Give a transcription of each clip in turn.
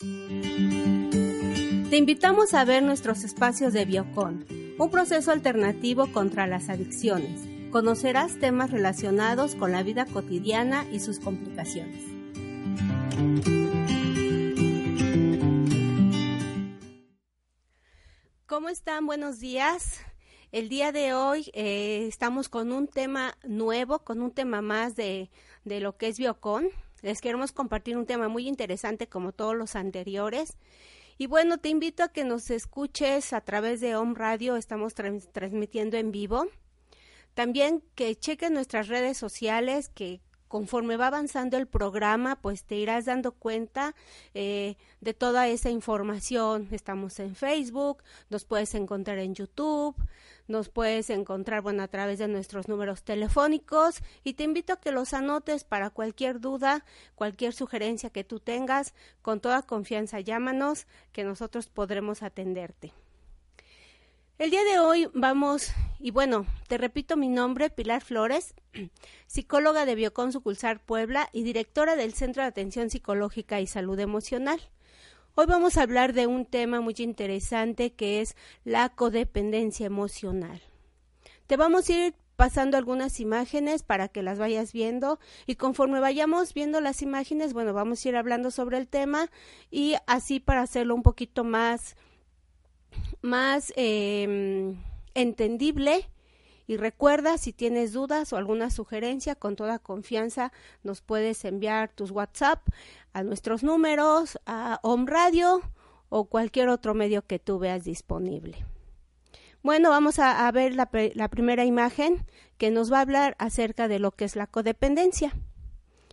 Te invitamos a ver nuestros espacios de Biocon, un proceso alternativo contra las adicciones. Conocerás temas relacionados con la vida cotidiana y sus complicaciones. ¿Cómo están? Buenos días. El día de hoy eh, estamos con un tema nuevo, con un tema más de, de lo que es Biocon. Les queremos compartir un tema muy interesante como todos los anteriores. Y bueno, te invito a que nos escuches a través de Home Radio, estamos transmitiendo en vivo. También que cheques nuestras redes sociales, que conforme va avanzando el programa, pues te irás dando cuenta eh, de toda esa información. Estamos en Facebook, nos puedes encontrar en YouTube, nos puedes encontrar, bueno, a través de nuestros números telefónicos y te invito a que los anotes para cualquier duda, cualquier sugerencia que tú tengas, con toda confianza llámanos, que nosotros podremos atenderte. El día de hoy vamos, y bueno, te repito mi nombre, Pilar Flores, psicóloga de Biocon Sucursal Puebla y directora del Centro de Atención Psicológica y Salud Emocional. Hoy vamos a hablar de un tema muy interesante que es la codependencia emocional. Te vamos a ir pasando algunas imágenes para que las vayas viendo y conforme vayamos viendo las imágenes, bueno, vamos a ir hablando sobre el tema y así para hacerlo un poquito más más em, entendible. Y recuerda, si tienes dudas o alguna sugerencia, con toda confianza nos puedes enviar tus WhatsApp a nuestros números, a Home Radio o cualquier otro medio que tú veas disponible. Bueno, vamos a, ver la, la primera imagen que nos va a hablar acerca de lo que es la codependencia.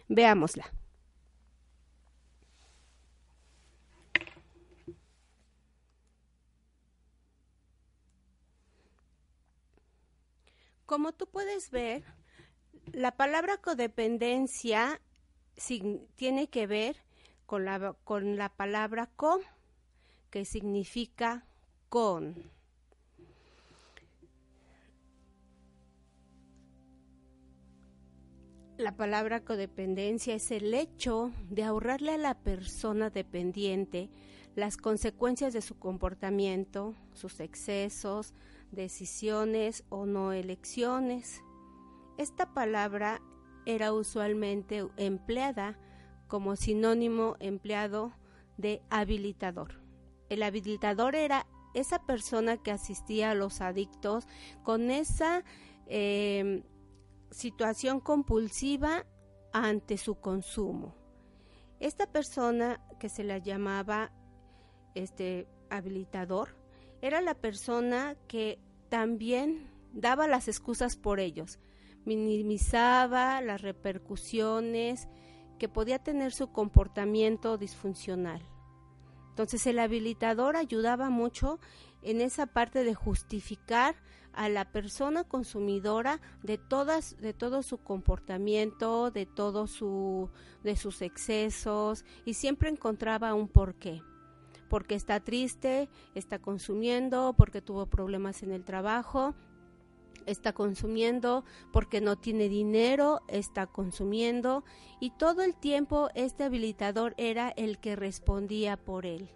Veámosla. Como tú puedes ver, la palabra codependencia tiene que ver con la, con la palabra co, que significa con. La palabra codependencia es el hecho de ahorrarle a la persona dependiente las consecuencias de su comportamiento, sus excesos, decisiones o no elecciones. Esta palabra era usualmente empleada como sinónimo empleado de habilitador. El habilitador era esa persona que asistía a los adictos con esa em, situación compulsiva ante su consumo. Esta persona que se la llamaba este habilitador era la persona que también daba las excusas por ellos, minimizaba las repercusiones que podía tener su comportamiento disfuncional. Entonces el habilitador ayudaba mucho en esa parte de justificar a la persona consumidora de todas de todo su comportamiento, de todo su de sus excesos y siempre encontraba un porqué porque está triste, está consumiendo, porque tuvo problemas en el trabajo, está consumiendo porque no tiene dinero, está consumiendo y todo el tiempo este habilitador era el que respondía por él.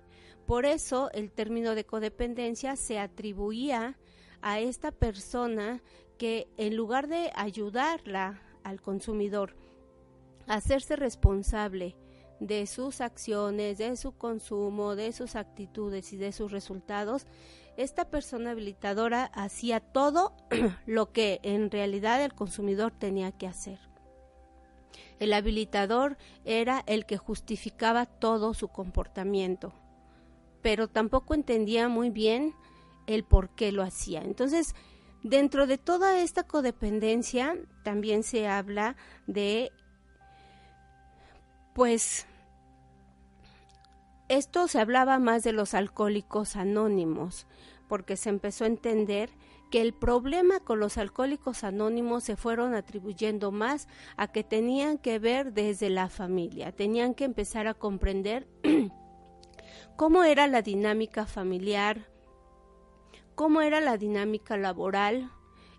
Por eso el término de codependencia se atribuía a esta persona que en lugar de ayudarla al consumidor hacerse responsable de sus acciones, de su consumo, de sus actitudes y de sus resultados, esta persona habilitadora hacía todo lo que en realidad el consumidor tenía que hacer. El habilitador era el que justificaba todo su comportamiento, pero tampoco entendía muy bien el por qué lo hacía. Entonces, dentro de toda esta codependencia también se habla de pues esto se hablaba más de los alcohólicos anónimos, porque se empezó a entender que el problema con los alcohólicos anónimos se fueron atribuyendo más a que tenían que ver desde la familia, tenían que empezar a comprender cómo era la dinámica familiar, cómo era la dinámica laboral,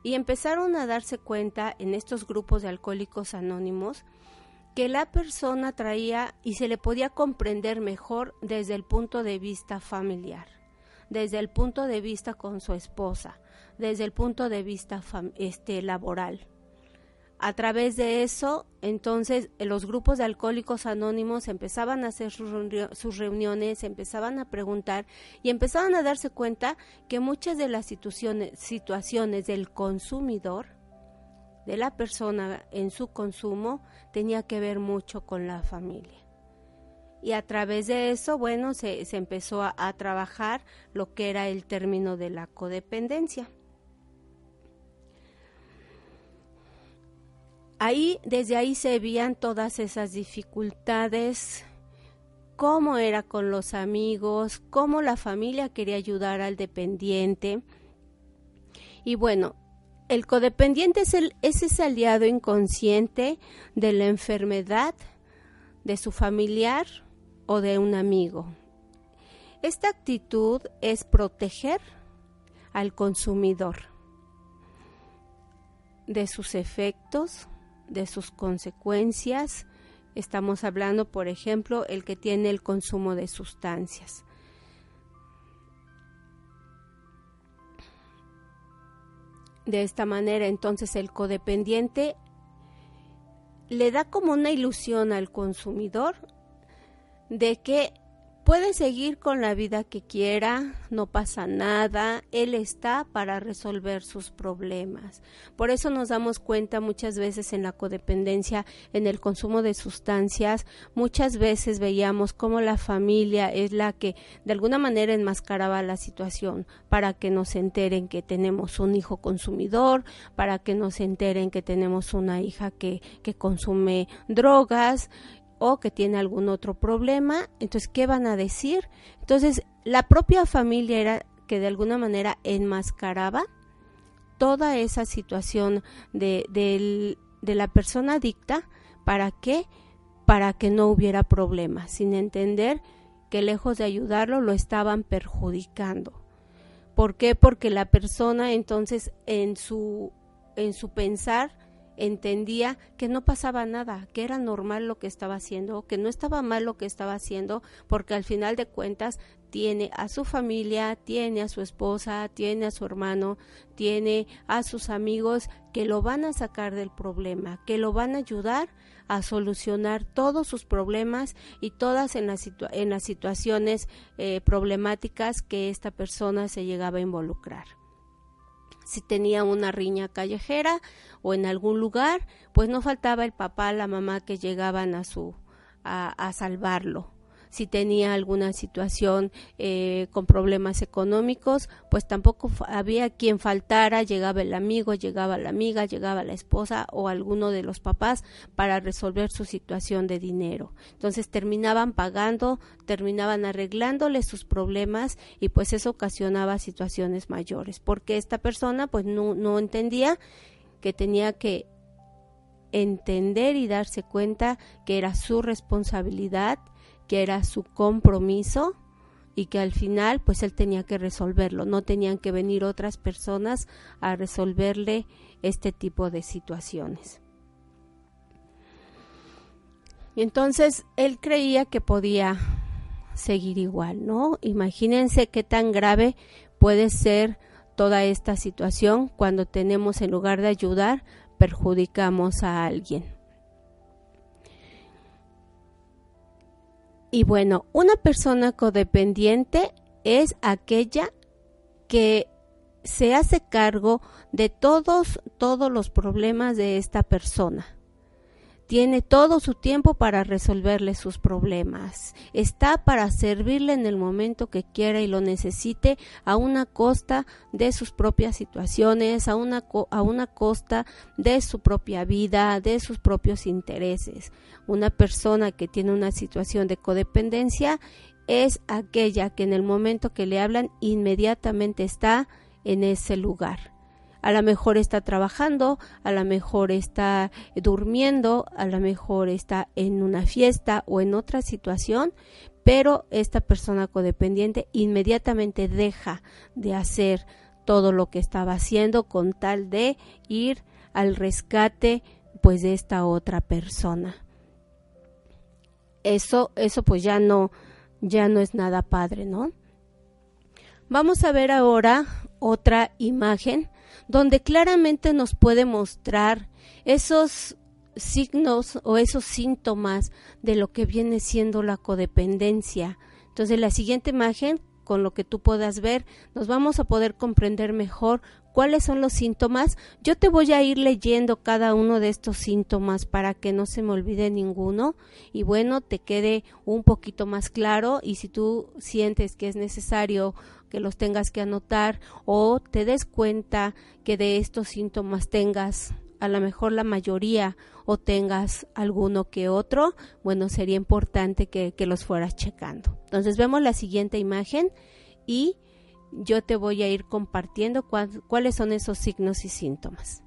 y empezaron a darse cuenta en estos grupos de alcohólicos anónimos que la persona traía y se le podía comprender mejor desde el punto de vista familiar, desde el punto de vista con su esposa, desde el punto de vista este, laboral. A través de eso, entonces, los grupos de alcohólicos anónimos empezaban a hacer sus, reuniones, empezaban a preguntar y empezaban a darse cuenta que muchas de las situaciones del consumidor, de la persona en su consumo, tenía que ver mucho con la familia. Y a través de eso, bueno, se, empezó a trabajar lo que era el término de la codependencia. ahí, desde ahí se veían todas esas dificultades, cómo era con los amigos, cómo la familia quería ayudar al dependiente. Y bueno, el codependiente es, ese aliado inconsciente de la enfermedad de su familiar o de un amigo. Esta actitud es proteger al consumidor de sus efectos, de sus consecuencias. Estamos hablando, por ejemplo, el que tiene el consumo de sustancias. De esta manera, entonces, el codependiente le da como una ilusión al consumidor de que Puede seguir con la vida que quiera, no pasa nada, Él está para resolver sus problemas. Por eso nos damos cuenta muchas veces en la codependencia, en el consumo de sustancias, muchas veces veíamos cómo la familia es la que de alguna manera enmascaraba la situación para que nos enteren que tenemos un hijo consumidor, para que nos enteren que tenemos una hija que, que consume drogas o que tiene algún otro problema, entonces, ¿qué van a decir? Entonces, la propia familia era que de alguna manera enmascaraba toda esa situación de, de la persona adicta, ¿para qué? Para que no hubiera problema, sin entender que lejos de ayudarlo lo estaban perjudicando. ¿Por qué? Porque la persona entonces en su, en su pensar entendía que no pasaba nada, que era normal lo que estaba haciendo, que no estaba mal lo que estaba haciendo, porque al final de cuentas tiene a su familia, tiene a su esposa, tiene a su hermano, tiene a sus amigos que lo van a sacar del problema, que lo van a ayudar a solucionar todos sus problemas y todas en las, en las situaciones eh, problemáticas que esta persona se llegaba a involucrar si tenía una riña callejera o en algún lugar, pues no faltaba el papá, la mamá que llegaban a su a, a salvarlo si tenía alguna situación eh, con problemas económicos, pues tampoco había quien faltara, llegaba el amigo, llegaba la amiga, llegaba la esposa o alguno de los papás para resolver su situación de dinero. Entonces terminaban pagando, terminaban arreglándole sus problemas y pues eso ocasionaba situaciones mayores, porque esta persona pues no, no entendía que tenía que entender y darse cuenta que era su responsabilidad que era su compromiso y que al final pues él tenía que resolverlo, no tenían que venir otras personas a resolverle este tipo de situaciones. Y entonces él creía que podía seguir igual, ¿no? Imagínense qué tan grave puede ser toda esta situación cuando tenemos en lugar de ayudar perjudicamos a alguien. Y bueno, una persona codependiente es aquella que se hace cargo de todos, todos los problemas de esta persona tiene todo su tiempo para resolverle sus problemas. Está para servirle en el momento que quiera y lo necesite a una costa de sus propias situaciones, a una, a una costa de su propia vida, de sus propios intereses. Una persona que tiene una situación de codependencia es aquella que en el momento que le hablan inmediatamente está en ese lugar a lo mejor está trabajando, a lo mejor está durmiendo, a lo mejor está en una fiesta o en otra situación, pero esta persona codependiente inmediatamente deja de hacer todo lo que estaba haciendo con tal de ir al rescate pues de esta otra persona. eso, eso pues ya no, ya no es nada padre, ¿no? Vamos a ver ahora otra imagen donde claramente nos puede mostrar esos signos o esos síntomas de lo que viene siendo la codependencia. Entonces, la siguiente imagen, con lo que tú puedas ver, nos vamos a poder comprender mejor cuáles son los síntomas. Yo te voy a ir leyendo cada uno de estos síntomas para que no se me olvide ninguno y bueno, te quede un poquito más claro y si tú sientes que es necesario que los tengas que anotar o te des cuenta que de estos síntomas tengas a lo mejor la mayoría o tengas alguno que otro, bueno, sería importante que, que los fueras checando. Entonces vemos la siguiente imagen y yo te voy a ir compartiendo cuáles son esos signos y síntomas.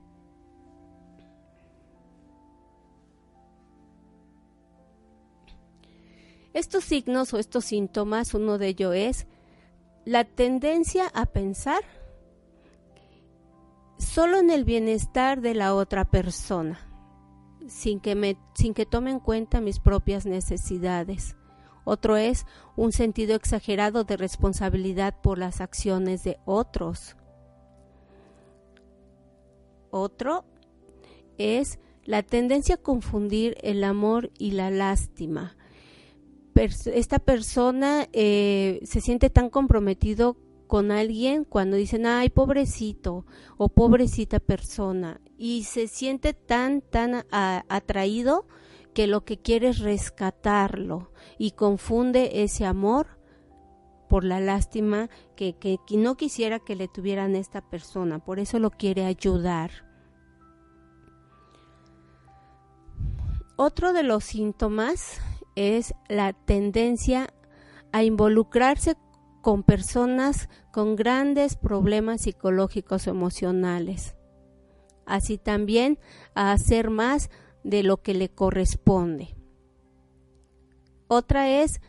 Estos signos o estos síntomas, uno de ellos es la tendencia a pensar solo en el bienestar de la otra persona, sin que, me, sin que tome en cuenta mis propias necesidades. Otro es un sentido exagerado de responsabilidad por las acciones de otros. Otro es la tendencia a confundir el amor y la lástima. Esta persona eh, se siente tan comprometido con alguien cuando dicen, ay, pobrecito o pobrecita persona, y se siente tan, tan atraído que lo que quiere es rescatarlo y confunde ese amor por la lástima que, que, no quisiera que le tuvieran a esta persona, por eso lo quiere ayudar. Otro de los síntomas es la tendencia a involucrarse con personas con grandes problemas psicológicos o emocionales. Así también a hacer más de lo que le corresponde. Otra es,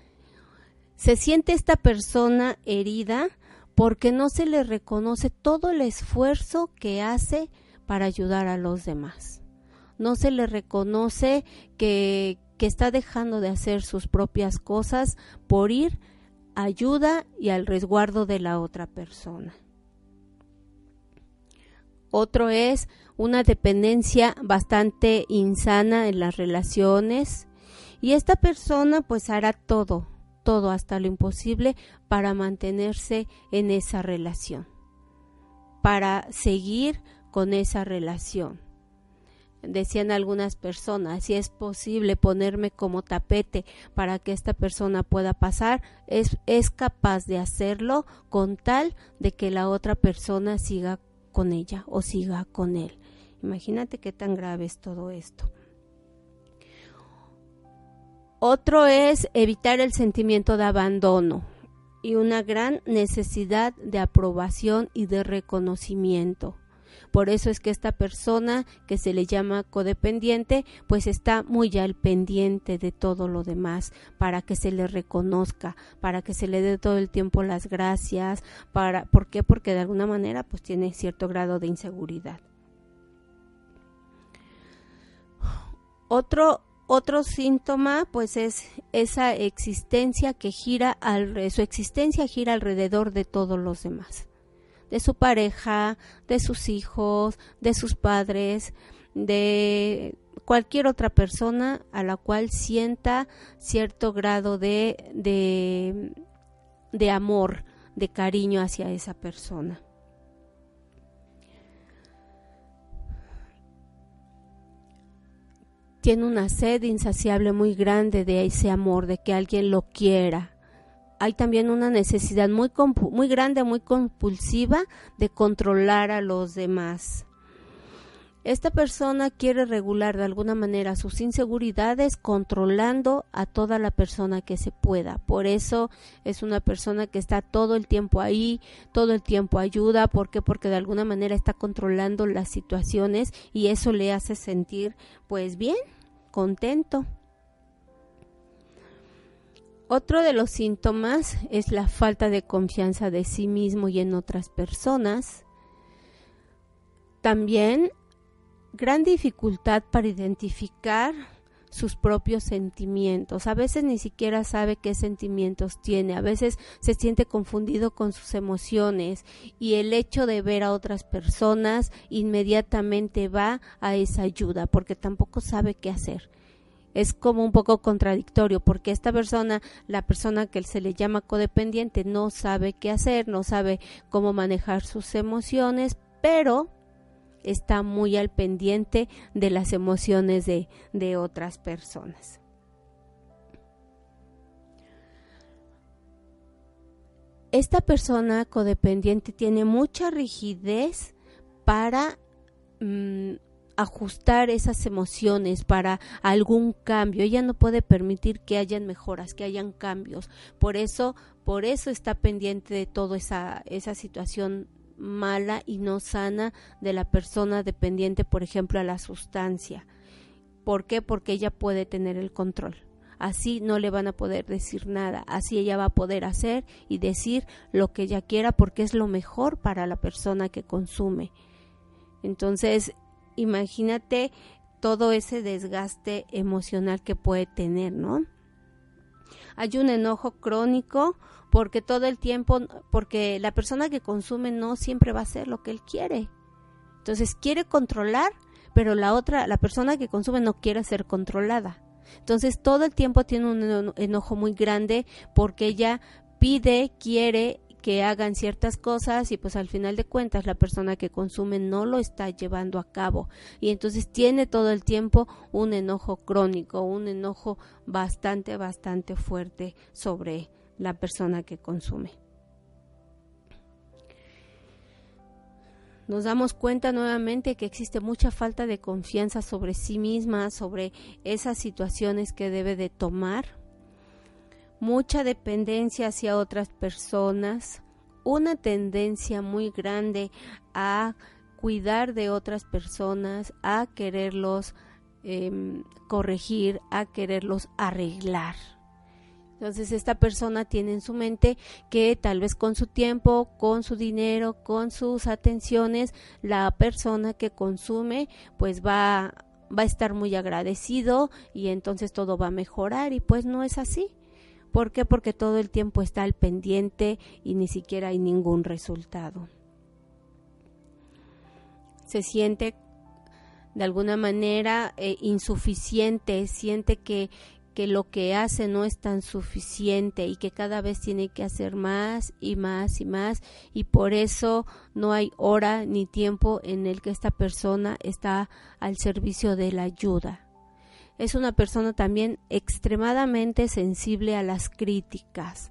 se siente esta persona herida porque no se le reconoce todo el esfuerzo que hace para ayudar a los demás. No se le reconoce que, que está dejando de hacer sus propias cosas por ir ayuda y al resguardo de la otra persona. Otro es una dependencia bastante insana en las relaciones y esta persona pues hará todo, todo hasta lo imposible para mantenerse en esa relación, para seguir con esa relación. Decían algunas personas, si es posible ponerme como tapete para que esta persona pueda pasar, es, es capaz de hacerlo con tal de que la otra persona siga con ella o siga con él. Imagínate qué tan grave es todo esto. Otro es evitar el sentimiento de abandono y una gran necesidad de aprobación y de reconocimiento. Por eso es que esta persona que se le llama codependiente, pues está muy al pendiente de todo lo demás, para que se le reconozca, para que se le dé todo el tiempo las gracias, para ¿por qué? Porque de alguna manera pues tiene cierto grado de inseguridad. Otro otro síntoma pues es esa existencia que gira su existencia gira alrededor de todos los demás de su pareja, de sus hijos, de sus padres, de cualquier otra persona a la cual sienta cierto grado de, de, de amor, de cariño hacia esa persona. Tiene una sed insaciable muy grande de ese amor, de que alguien lo quiera, hay también una necesidad muy, muy grande, muy compulsiva de controlar a los demás. Esta persona quiere regular de alguna manera sus inseguridades controlando a toda la persona que se pueda. Por eso es una persona que está todo el tiempo ahí, todo el tiempo ayuda. ¿Por qué? Porque de alguna manera está controlando las situaciones y eso le hace sentir pues bien, contento. Otro de los síntomas es la falta de confianza de sí mismo y en otras personas. También gran dificultad para identificar sus propios sentimientos. A veces ni siquiera sabe qué sentimientos tiene, a veces se siente confundido con sus emociones y el hecho de ver a otras personas inmediatamente va a esa ayuda porque tampoco sabe qué hacer es como un poco contradictorio porque esta persona, la persona que se le llama codependiente, no sabe qué hacer, no sabe cómo manejar sus emociones, pero está muy al pendiente de las emociones de, de otras personas. Esta persona codependiente tiene mucha rigidez para mm, ajustar esas emociones para algún cambio. Ella no puede permitir que hayan mejoras, que hayan cambios. Por eso, por eso está pendiente de toda esa, esa situación mala y no sana de la persona dependiente, por ejemplo, a la sustancia. ¿Por qué? Porque ella puede tener el control. Así no le van a poder decir nada. Así ella va a poder hacer y decir lo que ella quiera porque es lo mejor para la persona que consume. Entonces, imagínate todo ese desgaste emocional que puede tener, ¿no? Hay un enojo crónico porque todo el tiempo, porque la persona que consume no siempre va a hacer lo que él quiere. Entonces quiere controlar, pero la otra, la persona que consume no quiere ser controlada. Entonces todo el tiempo tiene un enojo muy grande porque ella pide, quiere que hagan ciertas cosas y pues al final de cuentas la persona que consume no lo está llevando a cabo y entonces tiene todo el tiempo un enojo crónico, un enojo bastante, bastante fuerte sobre la persona que consume. Nos damos cuenta nuevamente que existe mucha falta de confianza sobre sí misma, sobre esas situaciones que debe de tomar mucha dependencia hacia otras personas, una tendencia muy grande a cuidar de otras personas, a quererlos em, corregir, a quererlos arreglar. Entonces esta persona tiene en su mente que tal vez con su tiempo, con su dinero, con sus atenciones, la persona que consume pues va, va a estar muy agradecido y entonces todo va a mejorar y pues no es así. ¿Por qué? Porque todo el tiempo está al pendiente y ni siquiera hay ningún resultado. Se siente de alguna manera eh, insuficiente, siente que, que lo que hace no es tan suficiente y que cada vez tiene que hacer más y más y más y por eso no hay hora ni tiempo en el que esta persona está al servicio de la ayuda es una persona también extremadamente sensible a las críticas.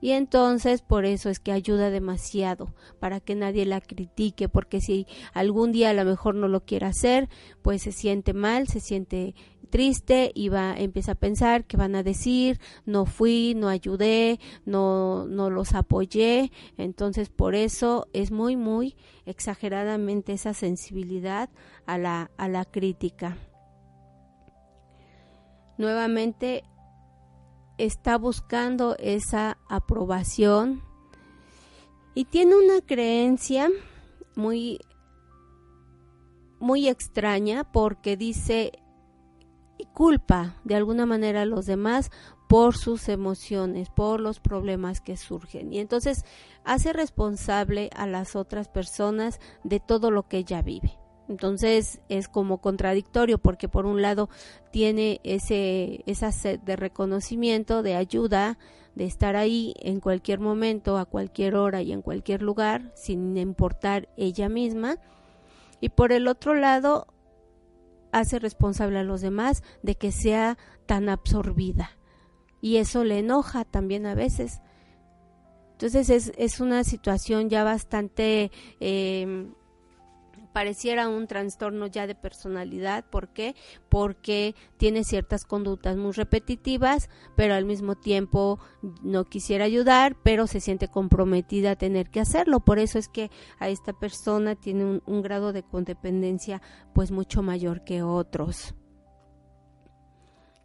Y entonces por eso es que ayuda demasiado, para que nadie la critique, porque si algún día a lo mejor no lo quiere hacer, pues se siente mal, se siente triste y va empieza a pensar que van a decir no fui no ayudé no no los apoyé entonces por eso es muy muy exageradamente esa sensibilidad a la a la crítica nuevamente está buscando esa aprobación y tiene una creencia muy muy extraña porque dice y culpa de alguna manera a los demás por sus emociones, por los problemas que surgen. Y entonces hace responsable a las otras personas de todo lo que ella vive. Entonces es como contradictorio porque por un lado tiene ese esa sed de reconocimiento, de ayuda, de estar ahí en cualquier momento, a cualquier hora y en cualquier lugar, sin importar ella misma. Y por el otro lado hace responsable a los demás de que sea tan absorbida. Y eso le enoja también a veces. Entonces es, es una situación ya bastante eh, pareciera un trastorno ya de personalidad. ¿Por qué? Porque tiene ciertas conductas muy repetitivas, pero al mismo tiempo no quisiera ayudar, pero se siente comprometida a tener que hacerlo. Por eso es que a esta persona tiene un, grado de codependencia pues mucho mayor que otros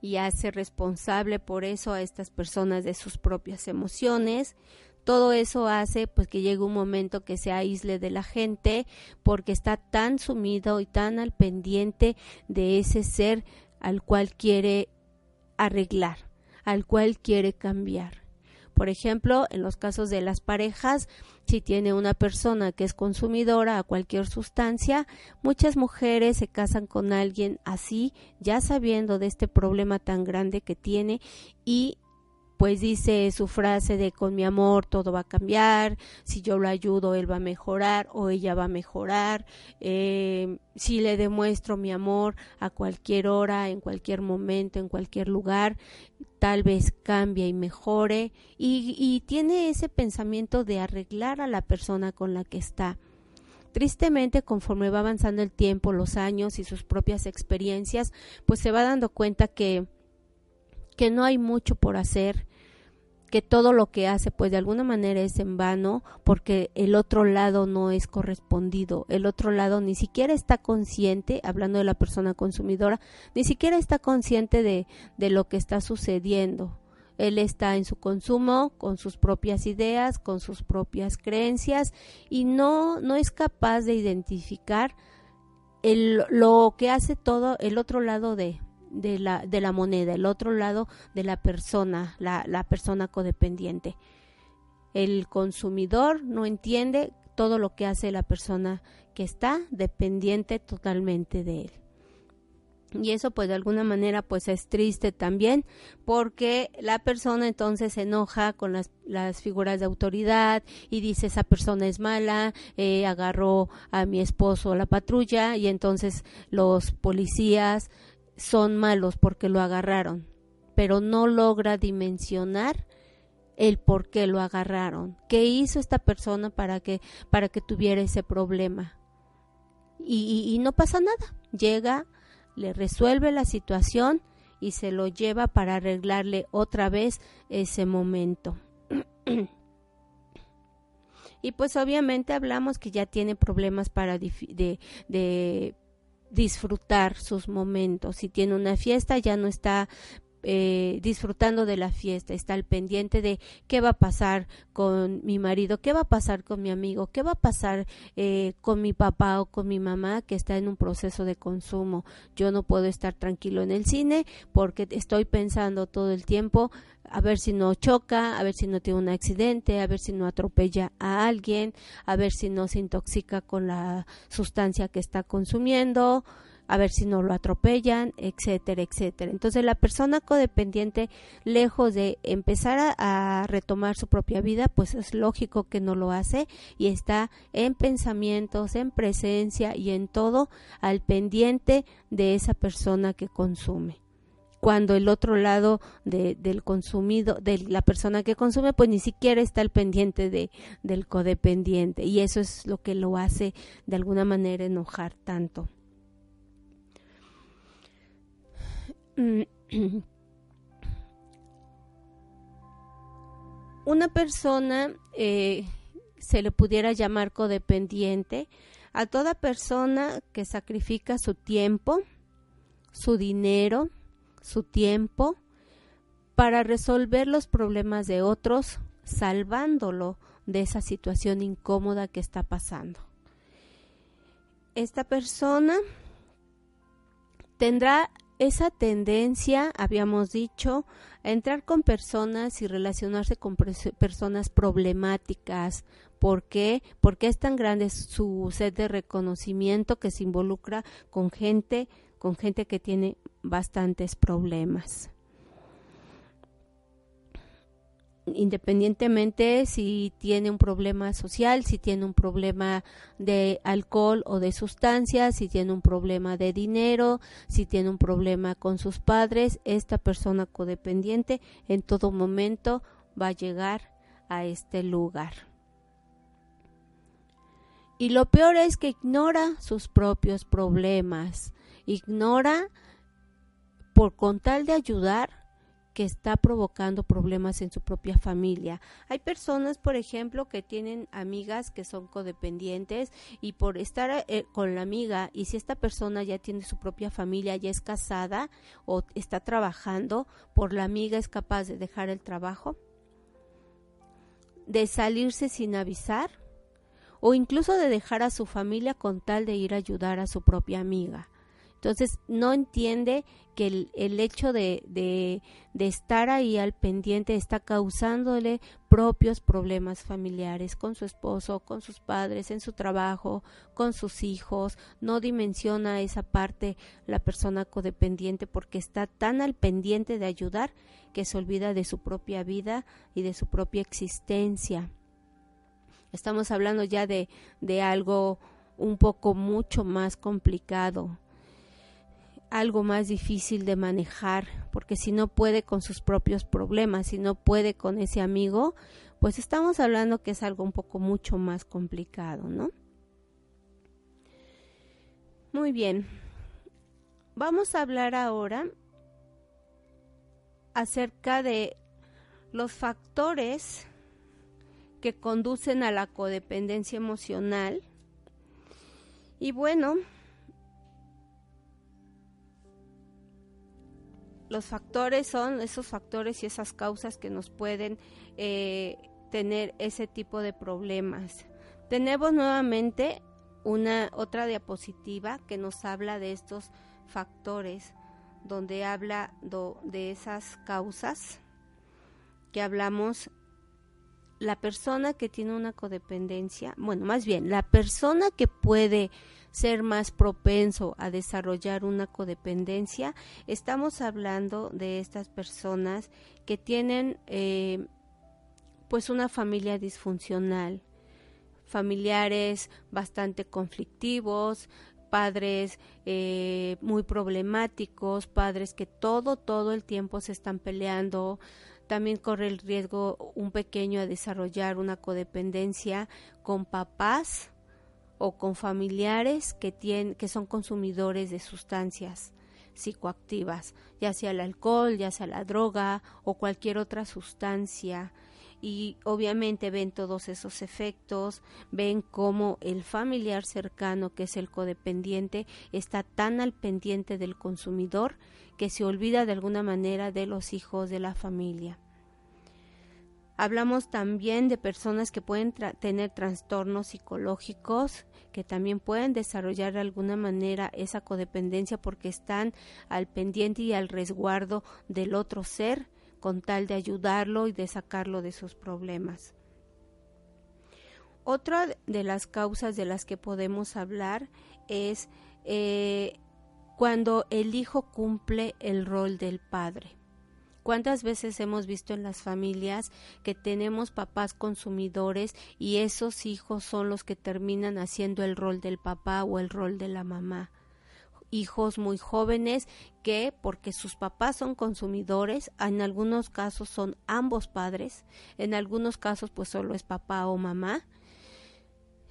y hace responsable por eso a estas personas de sus propias emociones, todo eso hace pues que llegue un momento que se aísle de la gente porque está tan sumido y tan al pendiente de ese ser al cual quiere arreglar, al cual quiere cambiar. Por ejemplo, en los casos de las parejas, si tiene una persona que es consumidora a cualquier sustancia, muchas mujeres se casan con alguien así, ya sabiendo de este problema tan grande que tiene y pues dice su frase de con mi amor todo va a cambiar, si yo lo ayudo él va a mejorar o ella va a mejorar, eh, si le demuestro mi amor a cualquier hora, en cualquier momento, en cualquier lugar, tal vez cambie y mejore y, y tiene ese pensamiento de arreglar a la persona con la que está. Tristemente, conforme va avanzando el tiempo, los años y sus propias experiencias, pues se va dando cuenta que que no hay mucho por hacer, que todo lo que hace pues de alguna manera es en vano porque el otro lado no es correspondido, el otro lado ni siquiera está consciente, hablando de la persona consumidora, ni siquiera está consciente de, de lo que está sucediendo. Él está en su consumo con sus propias ideas, con sus propias creencias y no, no es capaz de identificar el, lo que hace todo el otro lado de, de la, de la moneda, el otro lado de la persona, la, la persona codependiente. El consumidor no entiende todo lo que hace la persona que está dependiente totalmente de él. Y eso pues de alguna manera pues es triste también porque la persona entonces se enoja con las, las figuras de autoridad y dice esa persona es mala, eh, agarró a mi esposo a la patrulla y entonces los policías son malos porque lo agarraron, pero no logra dimensionar el por qué lo agarraron, qué hizo esta persona para que para que tuviera ese problema. Y, y, no pasa nada, llega, le resuelve la situación y se lo lleva para arreglarle otra vez ese momento. y pues obviamente hablamos que ya tiene problemas para de, de disfrutar sus momentos. Si tiene una fiesta, ya no está eh, disfrutando de la fiesta, está al pendiente de qué va a pasar con mi marido, qué va a pasar con mi amigo, qué va a pasar eh, con mi papá o con mi mamá que está en un proceso de consumo. Yo no puedo estar tranquilo en el cine porque estoy pensando todo el tiempo a ver si no choca, a ver si no tiene un accidente, a ver si no atropella a alguien, a ver si no se intoxica con la sustancia que está consumiendo, a ver si no lo atropellan, etcétera, etcétera. Entonces la persona codependiente, lejos de empezar a, retomar su propia vida, pues es lógico que no lo hace y está en pensamientos, en presencia y en todo al pendiente de esa persona que consume cuando el otro lado de, del consumido, de la persona que consume, pues ni siquiera está al pendiente de, del codependiente. Y eso es lo que lo hace de alguna manera enojar tanto. Una persona eh, se le pudiera llamar codependiente a toda persona que sacrifica su tiempo, su dinero, su tiempo para resolver los problemas de otros, salvándolo de esa situación incómoda que está pasando. Esta persona tendrá esa tendencia, habíamos dicho, a entrar con personas y relacionarse con personas problemáticas. ¿Por qué? Porque es tan grande su sed de reconocimiento que se involucra con gente, con gente que tiene bastantes problemas. Independientemente si tiene un problema social, si tiene un problema de alcohol o de sustancias, si tiene un problema de dinero, si tiene un problema con sus padres, esta persona codependiente en todo momento va a llegar a este lugar. Y lo peor es que ignora sus propios problemas, ignora por con tal de ayudar que está provocando problemas en su propia familia. Hay personas, por ejemplo, que tienen amigas que son codependientes y por estar eh, con la amiga y si esta persona ya tiene su propia familia, ya es casada o está trabajando, por la amiga es capaz de dejar el trabajo, de salirse sin avisar o incluso de dejar a su familia con tal de ir a ayudar a su propia amiga. Entonces no entiende que el, hecho de, estar ahí al pendiente está causándole propios problemas familiares con su esposo, con sus padres, en su trabajo, con sus hijos. No dimensiona esa parte la persona codependiente porque está tan al pendiente de ayudar que se olvida de su propia vida y de su propia existencia. Estamos hablando ya de algo un poco mucho más complicado algo más difícil de manejar, porque si no puede con sus propios problemas, si no puede con ese amigo, pues estamos hablando que es algo un poco mucho más complicado, ¿no? Muy bien. Vamos a hablar ahora acerca de los factores que conducen a la codependencia emocional. Y bueno, los factores son esos factores y esas causas que nos pueden eh, tener ese tipo de problemas. Tenemos nuevamente una otra diapositiva que nos habla de estos factores, donde habla de esas causas que hablamos la persona que tiene una codependencia, bueno, más bien, la persona que puede ser más propenso a desarrollar una codependencia, estamos hablando de estas personas que tienen eh, pues una familia disfuncional, familiares bastante conflictivos, padres eh, muy problemáticos, padres que todo, todo el tiempo se están peleando, también corre el riesgo un pequeño a desarrollar una codependencia con papás o con familiares que, tienen, que son consumidores de sustancias psicoactivas, ya sea el alcohol, ya sea la droga o cualquier otra sustancia. Y obviamente ven todos esos efectos, ven cómo el familiar cercano, que es el codependiente, está tan al pendiente del consumidor que se olvida de alguna manera de los hijos de la familia. Hablamos también de personas que pueden tener trastornos psicológicos, que también pueden desarrollar de alguna manera esa codependencia porque están al pendiente y al resguardo del otro ser con tal de ayudarlo y de sacarlo de sus problemas. Otra de las causas de las que podemos hablar es eh, cuando el hijo cumple el rol del padre. ¿Cuántas veces hemos visto en las familias que tenemos papás consumidores y esos hijos son los que terminan haciendo el rol del papá o el rol de la mamá? hijos muy jóvenes que porque sus papás son consumidores, en algunos casos son ambos padres, en algunos casos pues solo es papá o mamá.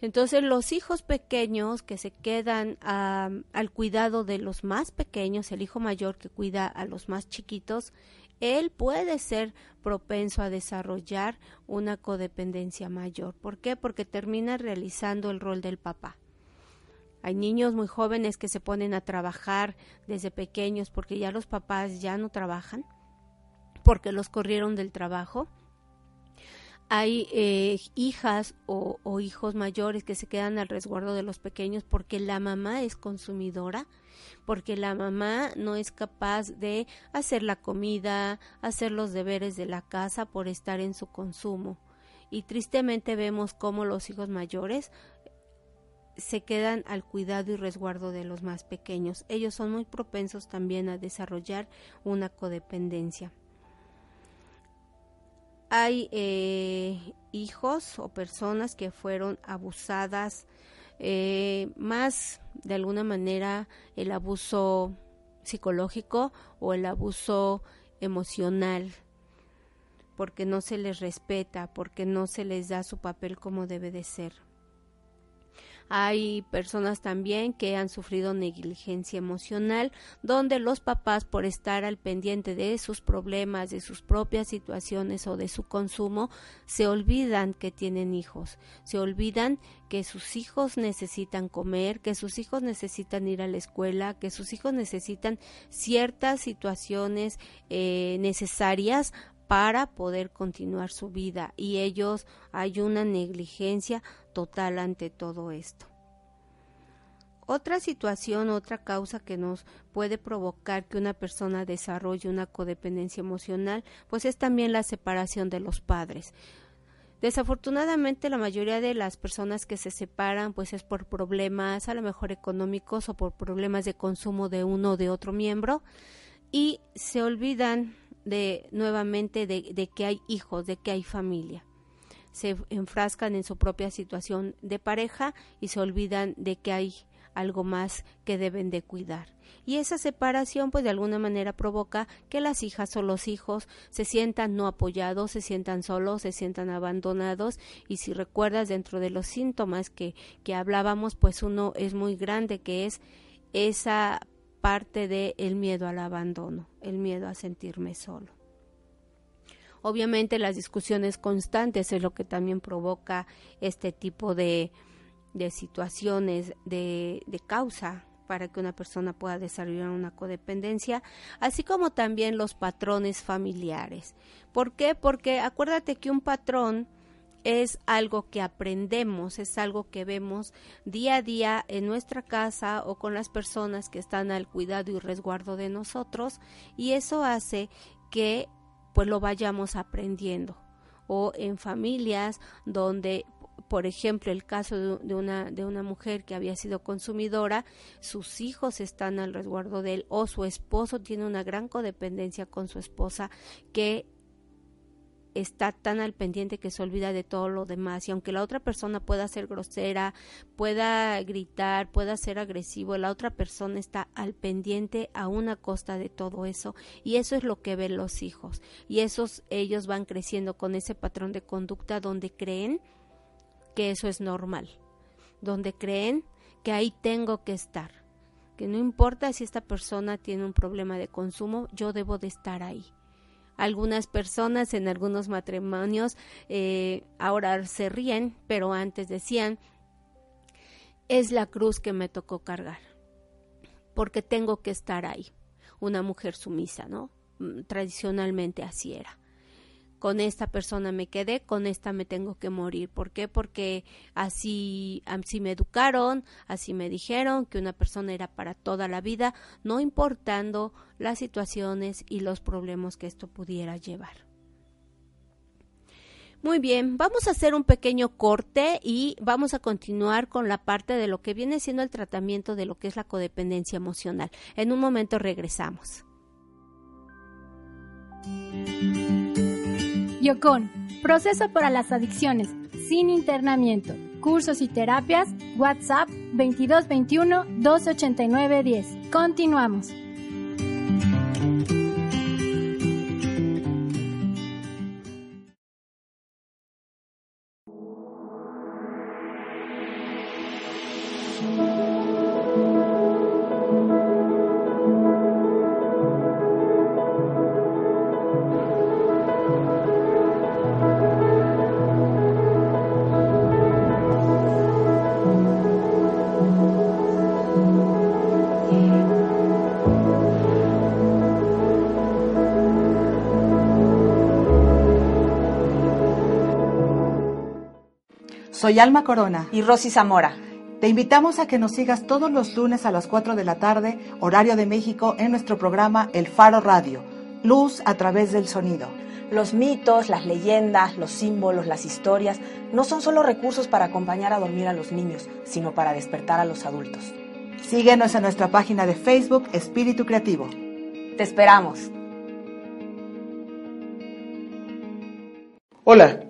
Entonces los hijos pequeños que se quedan al cuidado de los más pequeños, el hijo mayor que cuida a los más chiquitos, él puede ser propenso a desarrollar una codependencia mayor. ¿Por qué? Porque termina realizando el rol del papá. Hay niños muy jóvenes que se ponen a trabajar desde pequeños porque ya los papás ya no trabajan, porque los corrieron del trabajo. Hay eh, hijas o, o hijos mayores que se quedan al resguardo de los pequeños porque la mamá es consumidora porque la mamá no es capaz de hacer la comida, hacer los deberes de la casa por estar en su consumo. Y tristemente vemos cómo los hijos mayores se quedan al cuidado y resguardo de los más pequeños. Ellos son muy propensos también a desarrollar una codependencia. Hay eh, hijos o personas que fueron abusadas eh, más de alguna manera el abuso psicológico o el abuso emocional porque no se les respeta, porque no se les da su papel como debe de ser. Hay personas también que han sufrido negligencia emocional, donde los papás, por estar al pendiente de sus problemas, de sus propias situaciones o de su consumo, se olvidan que tienen hijos, se olvidan que sus hijos necesitan comer, que sus hijos necesitan ir a la escuela, que sus hijos necesitan ciertas situaciones eh, necesarias para poder continuar su vida. Y ellos hay una negligencia total ante todo esto. Otra situación, otra causa que nos puede provocar que una persona desarrolle una codependencia emocional, pues es también la separación de los padres. Desafortunadamente la mayoría de las personas que se separan pues es por problemas a lo mejor económicos o por problemas de consumo de uno o de otro miembro y se olvidan de nuevamente de, de que hay hijos, de que hay familia se enfrascan en su propia situación de pareja y se olvidan de que hay algo más que deben de cuidar. Y esa separación pues de alguna manera provoca que las hijas o los hijos se sientan no apoyados, se sientan solos, se sientan abandonados y si recuerdas dentro de los síntomas que, que hablábamos pues uno es muy grande que es esa parte del el miedo al abandono, el miedo a sentirme solo. Obviamente las discusiones constantes es lo que también provoca este tipo de, de situaciones de, de causa para que una persona pueda desarrollar una codependencia, así como también los patrones familiares. ¿Por qué? Porque acuérdate que un patrón es algo que aprendemos, es algo que vemos día a día en nuestra casa o con las personas que están al cuidado y resguardo de nosotros y eso hace que pues lo vayamos aprendiendo. O en familias donde por ejemplo, el caso de, una, de una mujer que había sido consumidora, sus hijos están al resguardo de él o su esposo tiene una gran codependencia con su esposa que está tan al pendiente que se olvida de todo lo demás. Y aunque la otra persona pueda ser grosera, pueda gritar, pueda ser agresivo, la otra persona está al pendiente a una costa de todo eso. Y eso es lo que ven los hijos. Y esos ellos van creciendo con ese patrón de conducta donde creen que eso es normal, donde creen que ahí tengo que estar, que no importa si esta persona tiene un problema de consumo, yo debo de estar ahí. Algunas personas en algunos matrimonios eh, ahora se ríen, pero antes decían, es la cruz que me tocó cargar, porque tengo que estar ahí. Una mujer sumisa, ¿no? Mm, tradicionalmente así era con esta persona me quedé, con esta me tengo que morir. ¿Por qué? Porque así, así me educaron, así me dijeron que una persona era para toda la vida, no importando las situaciones y los problemas que esto pudiera llevar. Muy bien, vamos a hacer un pequeño corte y vamos a continuar con la parte de lo que viene siendo el tratamiento de lo que es la codependencia emocional. En un momento regresamos. Yocon, proceso para las adicciones, sin internamiento, cursos y terapias, WhatsApp 2221 289 10. Continuamos. Soy Alma Corona y Rosy Zamora. Te invitamos a que nos sigas todos los lunes a las 4 de la tarde, horario de México, en nuestro programa El Faro Radio, Luz a través del sonido. Los mitos, las leyendas, los símbolos, las historias no son solo recursos para acompañar a dormir a los niños, sino para despertar a los adultos. Síguenos en nuestra página de Facebook Espíritu Creativo. Te esperamos. Hola.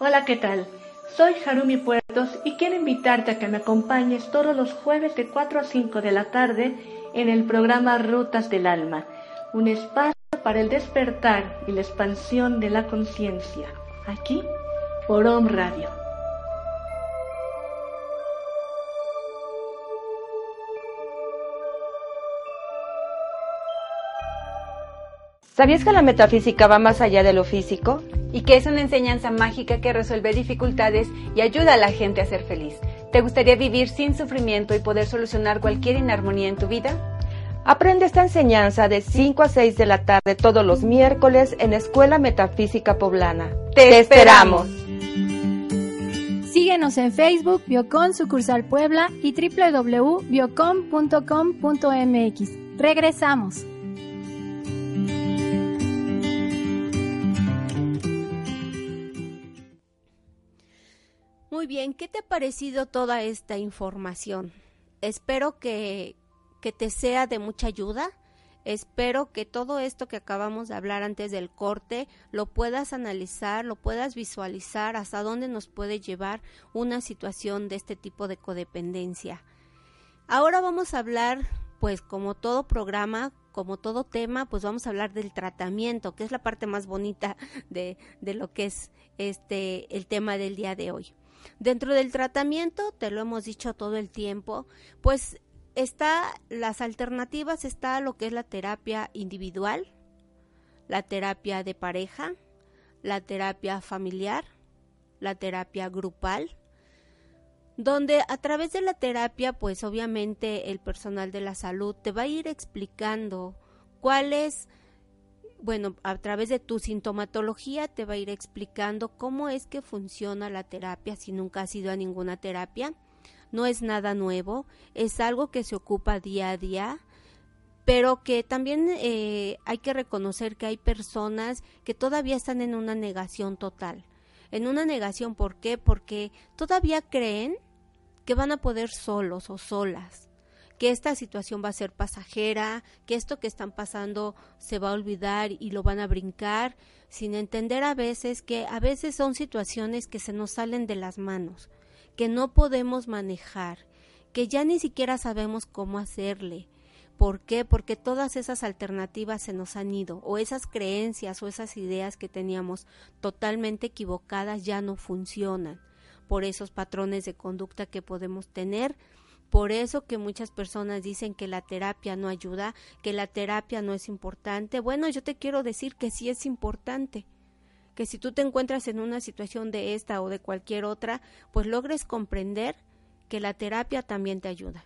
Hola, ¿qué tal? Soy Harumi Puertos y quiero invitarte a que me acompañes todos los jueves de 4 a 5 de la tarde en el programa Rutas del Alma, un espacio para el despertar y la expansión de la conciencia, aquí por Om Radio. ¿Sabías que la metafísica va más allá de lo físico? Y que es una enseñanza mágica que resuelve dificultades y ayuda a la gente a ser feliz. ¿Te gustaría vivir sin sufrimiento y poder solucionar cualquier inarmonía en tu vida? Aprende esta enseñanza de 5 a 6 de la tarde todos los miércoles en Escuela Metafísica Poblana. ¡Te, esperamos! Síguenos en Facebook, Biocon Sucursal Puebla y www.biocon.com.mx. Regresamos. Muy bien, ¿qué te ha parecido toda esta información? Espero que, que te sea de mucha ayuda. Espero que todo esto que acabamos de hablar antes del corte lo puedas analizar, lo puedas visualizar hasta dónde nos puede llevar una situación de este tipo de codependencia. Ahora vamos a hablar, pues como todo programa, como todo tema, pues vamos a hablar del tratamiento, que es la parte más bonita de, de lo que es este el tema del día de hoy. Dentro del tratamiento, te lo hemos dicho todo el tiempo, pues está las alternativas, está lo que es la terapia individual, la terapia de pareja, la terapia familiar, la terapia grupal, donde a través de la terapia, pues obviamente el personal de la salud te va a ir explicando cuáles bueno, a través de tu sintomatología te va a ir explicando cómo es que funciona la terapia si nunca has ido a ninguna terapia. No es nada nuevo, es algo que se ocupa día a día, pero que también eh, hay que reconocer que hay personas que todavía están en una negación total. En una negación, ¿por qué? Porque todavía creen que van a poder solos o solas que esta situación va a ser pasajera, que esto que están pasando se va a olvidar y lo van a brincar, sin entender a veces que a veces son situaciones que se nos salen de las manos, que no podemos manejar, que ya ni siquiera sabemos cómo hacerle. ¿Por qué? Porque todas esas alternativas se nos han ido, o esas creencias o esas ideas que teníamos totalmente equivocadas ya no funcionan por esos patrones de conducta que podemos tener por eso que muchas personas dicen que la terapia no ayuda, que la terapia no es importante. Bueno, yo te quiero decir que sí es importante. Que si tú te encuentras en una situación de esta o de cualquier otra, pues logres comprender que la terapia también te ayuda.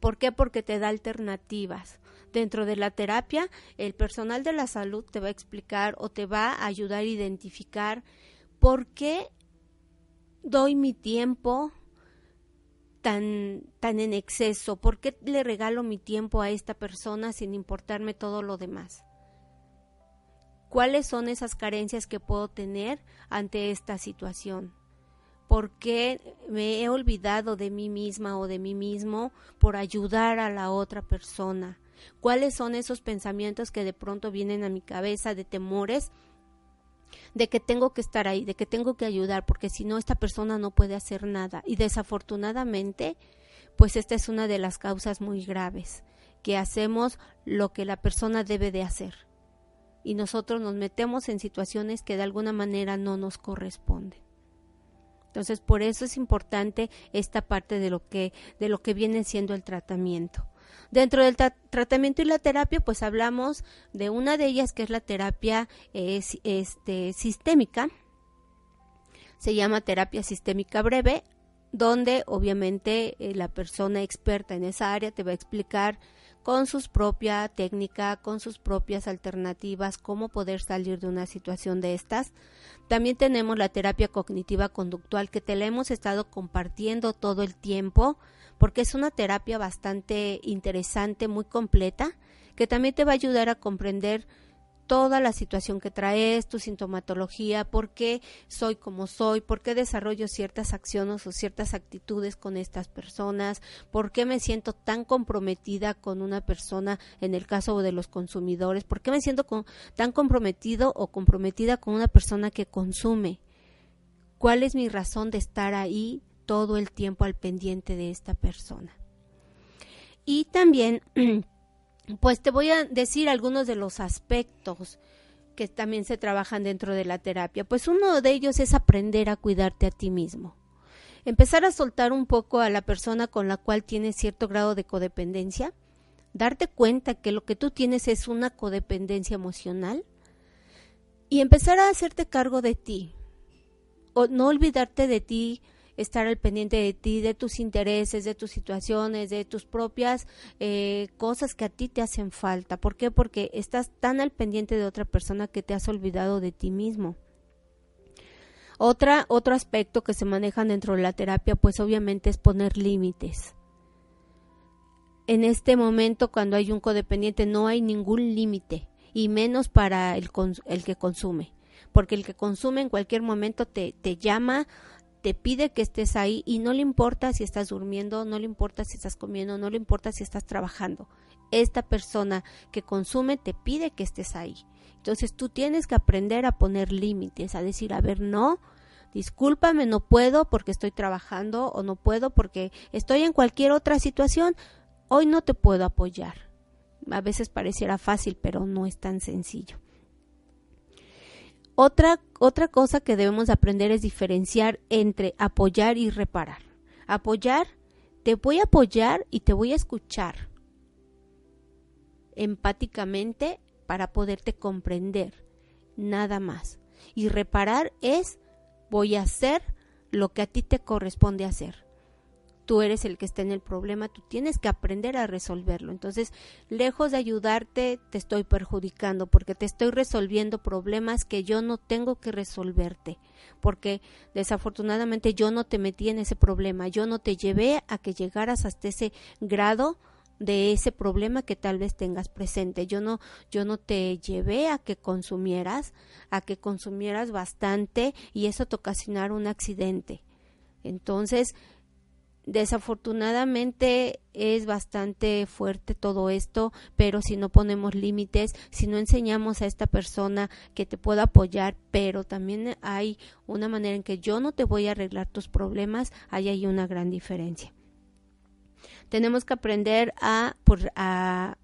¿Por qué? Porque te da alternativas. Dentro de la terapia, el personal de la salud te va a explicar o te va a ayudar a identificar por qué doy mi tiempo, tan, tan en exceso? ¿Por qué le regalo mi tiempo a esta persona sin importarme todo lo demás? ¿Cuáles son esas carencias que puedo tener ante esta situación? ¿Por qué me he olvidado de mí misma o de mí mismo por ayudar a la otra persona? ¿Cuáles son esos pensamientos que de pronto vienen a mi cabeza de temores de que tengo que estar ahí, de que tengo que ayudar, porque si no, esta persona no puede hacer nada. Y desafortunadamente, pues esta es una de las causas muy graves, que hacemos lo que la persona debe de hacer. Y nosotros nos metemos en situaciones que de alguna manera no nos corresponden. Entonces, por eso es importante esta parte de lo que de lo que viene siendo el tratamiento. Dentro del tratamiento y la terapia, pues hablamos de una de ellas que es la terapia este, sistémica. Se llama terapia sistémica breve, donde obviamente eh, la persona experta en esa área te va a explicar con su propia técnica, con sus propias alternativas, cómo poder salir de una situación de estas. También tenemos la terapia cognitiva conductual que te la hemos estado compartiendo todo el tiempo porque es una terapia bastante interesante, muy completa, que también te va a ayudar a comprender toda la situación que traes, tu sintomatología, por qué soy como soy, por qué desarrollo ciertas acciones o ciertas actitudes con estas personas, por qué me siento tan comprometida con una persona en el caso de los consumidores, por qué me siento tan comprometido o comprometida con una persona que consume, cuál es mi razón de estar ahí todo el tiempo al pendiente de esta persona. Y también pues te voy a decir algunos de los aspectos que también se trabajan dentro de la terapia. Pues uno de ellos es aprender a cuidarte a ti mismo. Empezar a soltar un poco a la persona con la cual tienes cierto grado de codependencia, darte cuenta que lo que tú tienes es una codependencia emocional y empezar a hacerte cargo de ti. O no olvidarte de ti estar al pendiente de ti, de tus intereses, de tus situaciones, de tus propias eh, cosas que a ti te hacen falta. ¿Por qué? Porque estás tan al pendiente de otra persona que te has olvidado de ti mismo. Otra, otro aspecto que se maneja dentro de la terapia, pues obviamente es poner límites. En este momento, cuando hay un codependiente, no hay ningún límite, y menos para el, el que consume porque el que consume en cualquier momento te, te llama te pide que estés ahí y no le importa si estás durmiendo, no le importa si estás comiendo, no le importa si estás trabajando. Esta persona que consume te pide que estés ahí. Entonces tú tienes que aprender a poner límites, a decir, a ver, no, discúlpame, no puedo porque estoy trabajando o no puedo porque estoy en cualquier otra situación, hoy no te puedo apoyar. A veces pareciera fácil, pero no es tan sencillo. Otra, otra cosa que debemos aprender es diferenciar entre apoyar y reparar. Apoyar, te voy a apoyar y te voy a escuchar empáticamente para poderte comprender, nada más. Y reparar es voy a hacer lo que a ti te corresponde hacer tú eres el que está en el problema, tú tienes que aprender a resolverlo. Entonces, lejos de ayudarte, te estoy perjudicando porque te estoy resolviendo problemas que yo no tengo que resolverte, porque desafortunadamente yo no te metí en ese problema, yo no te llevé a que llegaras hasta ese grado de ese problema que tal vez tengas presente. Yo no, yo no te llevé a que consumieras, a que consumieras bastante y eso te ocasionara un accidente. Entonces, desafortunadamente es bastante fuerte todo esto, pero si no ponemos límites, si no enseñamos a esta persona que te pueda apoyar, pero también hay una manera en que yo no te voy a arreglar tus problemas, ahí hay una gran diferencia. Tenemos que aprender a, a,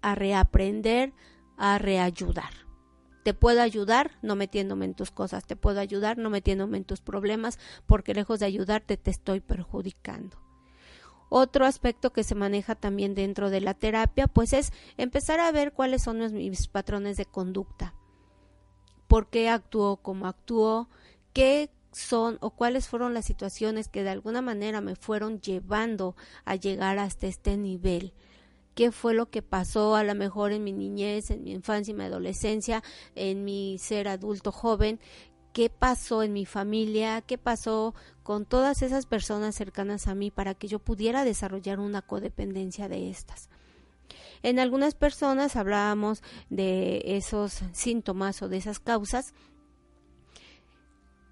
a reaprender, a reayudar te puedo ayudar no metiéndome en tus cosas, te puedo ayudar no metiéndome en tus problemas, porque lejos de ayudarte te estoy perjudicando. Otro aspecto que se maneja también dentro de la terapia, pues es empezar a ver cuáles son mis patrones de conducta. ¿Por qué actúo como actúo? ¿Qué son o cuáles fueron las situaciones que de alguna manera me fueron llevando a llegar hasta este nivel? Qué fue lo que pasó a lo mejor en mi niñez, en mi infancia y mi adolescencia, en mi ser adulto joven, qué pasó en mi familia, qué pasó con todas esas personas cercanas a mí para que yo pudiera desarrollar una codependencia de estas. En algunas personas hablábamos de esos síntomas o de esas causas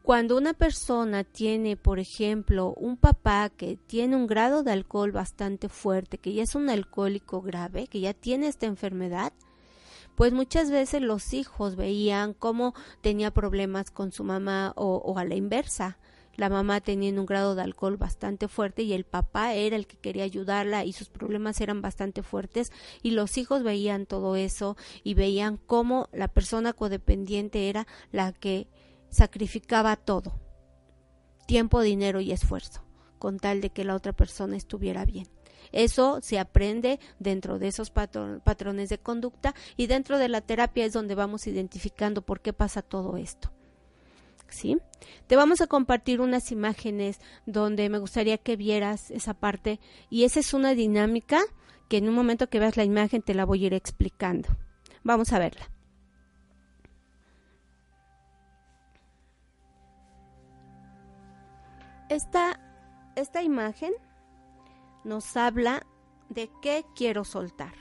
cuando una persona tiene, por ejemplo, un papá que tiene un grado de alcohol bastante fuerte, que ya es un alcohólico grave, que ya tiene esta enfermedad, pues muchas veces los hijos veían cómo tenía problemas con su mamá o, a la inversa. La mamá tenía un grado de alcohol bastante fuerte y el papá era el que quería ayudarla y sus problemas eran bastante fuertes y los hijos veían todo eso y veían cómo la persona codependiente era la que sacrificaba todo, tiempo, dinero y esfuerzo, con tal de que la otra persona estuviera bien. Eso se aprende dentro de esos patrones de conducta y dentro de la terapia es donde vamos identificando por qué pasa todo esto. ¿Sí? Te vamos a compartir unas imágenes donde me gustaría que vieras esa parte y esa es una dinámica que en un momento que veas la imagen te la voy a ir explicando. Vamos a verla. Esta, esta imagen nos habla de qué quiero soltar.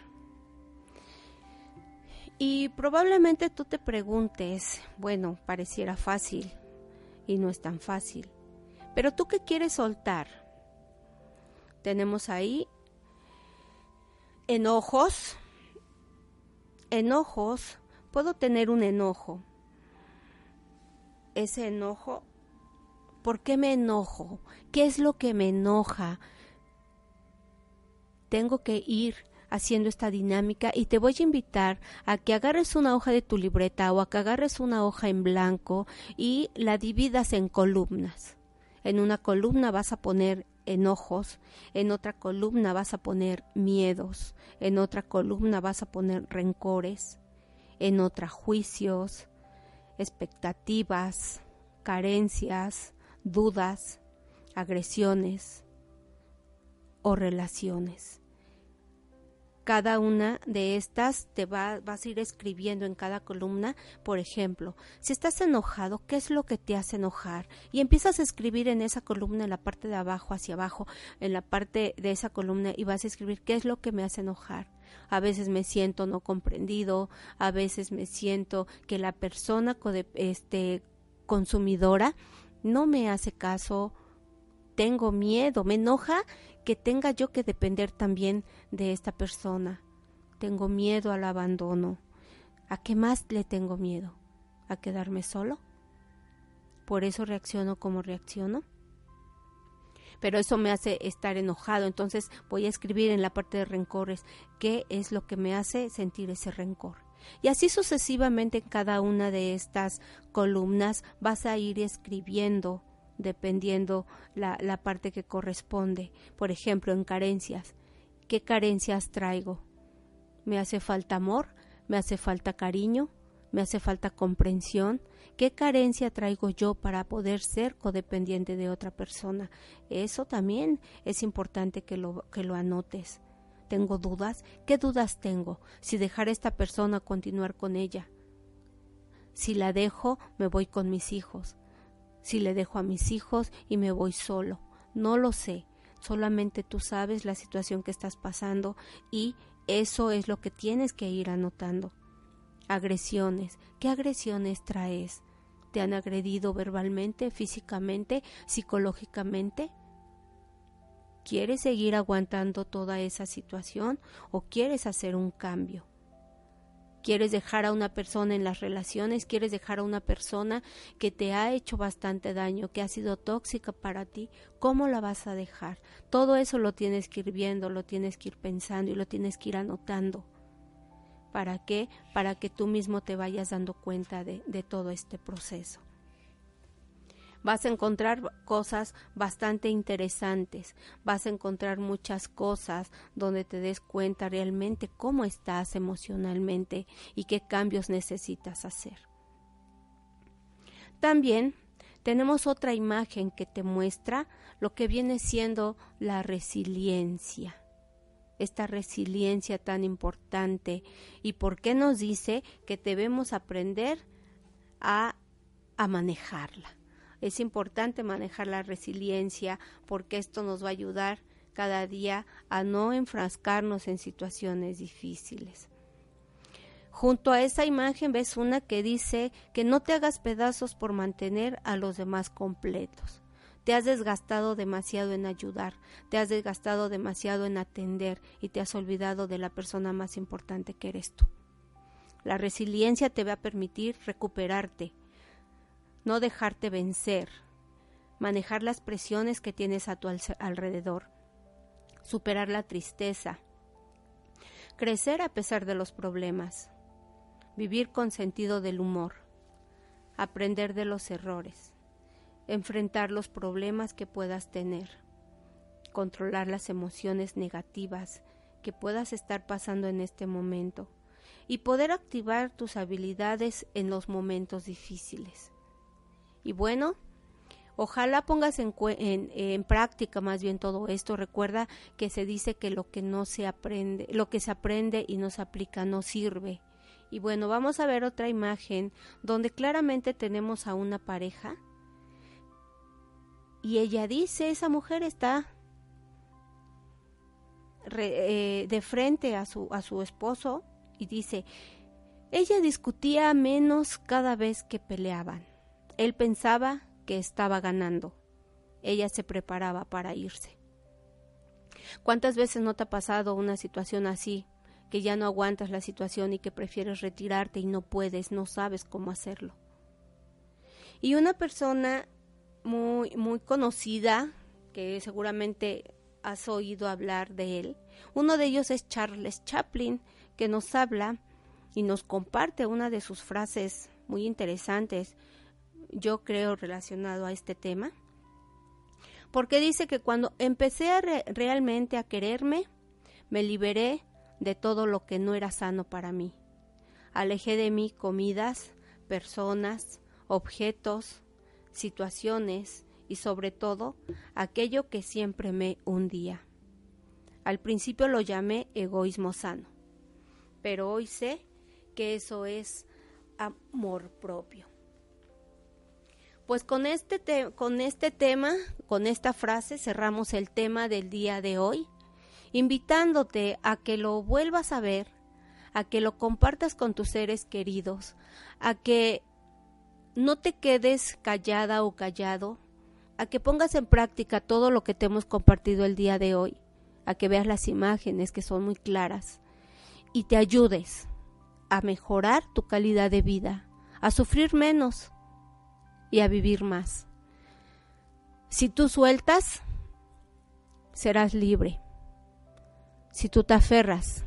Y probablemente tú te preguntes, bueno, pareciera fácil y no es tan fácil. Pero tú qué quieres soltar? Tenemos ahí enojos. Enojos. Puedo tener un enojo. Ese enojo. ¿Por qué me enojo? ¿Qué es lo que me enoja? Tengo que ir haciendo esta dinámica y te voy a invitar a que agarres una hoja de tu libreta o a que agarres una hoja en blanco y la dividas en columnas. En una columna vas a poner enojos, en otra columna vas a poner miedos, en otra columna vas a poner rencores, en otra juicios, expectativas, carencias, dudas, agresiones o relaciones cada una de estas te va, vas a ir escribiendo en cada columna, por ejemplo, si estás enojado, ¿qué es lo que te hace enojar? Y empiezas a escribir en esa columna, en la parte de abajo hacia abajo, en la parte de esa columna y vas a escribir qué es lo que me hace enojar. A veces me siento no comprendido, a veces me siento que la persona este, consumidora no me hace caso, tengo miedo, me enoja que tenga yo que depender también de esta persona. Tengo miedo al abandono. ¿A qué más le tengo miedo? ¿A quedarme solo? Por eso reacciono como reacciono. Pero eso me hace estar enojado. Entonces voy a escribir en la parte de rencores qué es lo que me hace sentir ese rencor. Y así sucesivamente en cada una de estas columnas vas a ir escribiendo dependiendo la, la parte que corresponde. Por ejemplo, en carencias. ¿Qué carencias traigo? ¿Me hace falta amor? ¿Me hace falta cariño? ¿Me hace falta comprensión? ¿Qué carencia traigo yo para poder ser codependiente de otra persona? Eso también es importante que lo, que lo anotes. ¿Tengo dudas? ¿Qué dudas tengo? Si dejar a esta persona continuar con ella. Si la dejo, me voy con mis hijos si le dejo a mis hijos y me voy solo. No lo sé. Solamente tú sabes la situación que estás pasando y eso es lo que tienes que ir anotando. Agresiones. ¿Qué agresiones traes? ¿Te han agredido verbalmente, físicamente, psicológicamente? ¿Quieres seguir aguantando toda esa situación o quieres hacer un cambio? quieres dejar a una persona en las relaciones, quieres dejar a una persona que te ha hecho bastante daño, que ha sido tóxica para ti, ¿cómo la vas a dejar? Todo eso lo tienes que ir viendo, lo tienes que ir pensando y lo tienes que ir anotando. ¿Para qué? Para que tú mismo te vayas dando cuenta de, todo este proceso vas a encontrar cosas bastante interesantes, vas a encontrar muchas cosas donde te des cuenta realmente cómo estás emocionalmente y qué cambios necesitas hacer. También tenemos otra imagen que te muestra lo que viene siendo la resiliencia esta resiliencia tan importante y por qué nos dice que debemos aprender a, a manejarla. Es importante manejar la resiliencia porque esto nos va a ayudar cada día a no enfrascarnos en situaciones difíciles. Junto a esa imagen ves una que dice que no te hagas pedazos por mantener a los demás completos. Te has desgastado demasiado en ayudar, te has desgastado demasiado en atender y te has olvidado de la persona más importante que eres tú. La resiliencia te va a permitir recuperarte, no dejarte vencer, manejar las presiones que tienes a tu alrededor, superar la tristeza, crecer a pesar de los problemas, vivir con sentido del humor, aprender de los errores, enfrentar los problemas que puedas tener, controlar las emociones negativas que puedas estar pasando en este momento y poder activar tus habilidades en los momentos difíciles. Y bueno, ojalá pongas en, en, práctica más bien todo esto. Recuerda que se dice que lo que no se aprende, lo que se aprende y no se aplica no sirve. Y bueno, vamos a ver otra imagen donde claramente tenemos a una pareja y ella dice, esa mujer está eh, de frente a su, a su esposo y dice, Ella discutía menos cada vez que peleaban. Él pensaba que estaba ganando. Ella se preparaba para irse. ¿Cuántas veces no te ha pasado una situación así, que ya no aguantas la situación y que prefieres retirarte y no puedes, no sabes cómo hacerlo? Y una persona muy, muy conocida, que seguramente has oído hablar de él, uno de ellos es Charles Chaplin, que nos habla y nos comparte una de sus frases muy interesantes, yo creo relacionado a este tema, porque dice que cuando empecé a realmente a quererme, me liberé de todo lo que no era sano para mí. Alejé de mí comidas, personas, objetos, situaciones y sobre todo aquello que siempre me hundía. Al principio lo llamé egoísmo sano, pero hoy sé que eso es amor propio. Pues con este, con este tema, con esta frase, cerramos el tema del día de hoy, invitándote a que lo vuelvas a ver, a que lo compartas con tus seres queridos, a que no te quedes callada o callado, a que pongas en práctica todo lo que te hemos compartido el día de hoy, a que veas las imágenes que son muy claras y te ayudes a mejorar tu calidad de vida, a sufrir menos y a vivir más. Si tú sueltas, serás libre. Si tú te aferras,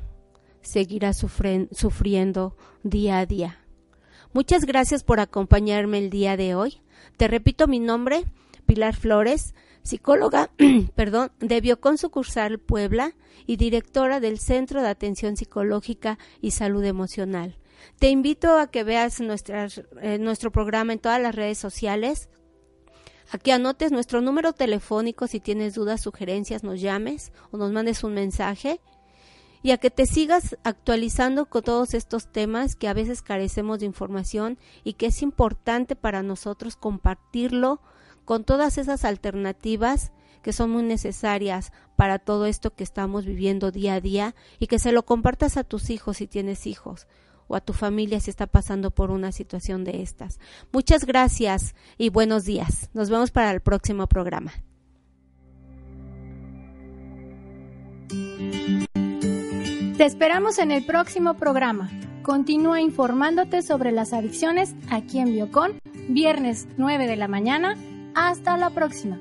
seguirás sufriendo día a día. Muchas gracias por acompañarme el día de hoy. Te repito mi nombre, Pilar Flores, psicóloga, perdón, de Biocon Sucursal Puebla y directora del Centro de Atención Psicológica y Salud Emocional. Te invito a que veas eh, nuestro programa en todas las redes sociales. Aquí anotes nuestro número telefónico si tienes dudas, sugerencias, nos llames o nos mandes un mensaje y a que te sigas actualizando con todos estos temas que a veces carecemos de información y que es importante para nosotros compartirlo con todas esas alternativas que son muy necesarias para todo esto que estamos viviendo día a día y que se lo compartas a tus hijos si tienes hijos o a tu familia si está pasando por una situación de estas. Muchas gracias y buenos días. Nos vemos para el próximo programa. Te esperamos en el próximo programa. Continúa informándote sobre las adicciones aquí en Biocon, viernes 9 de la mañana. Hasta la próxima.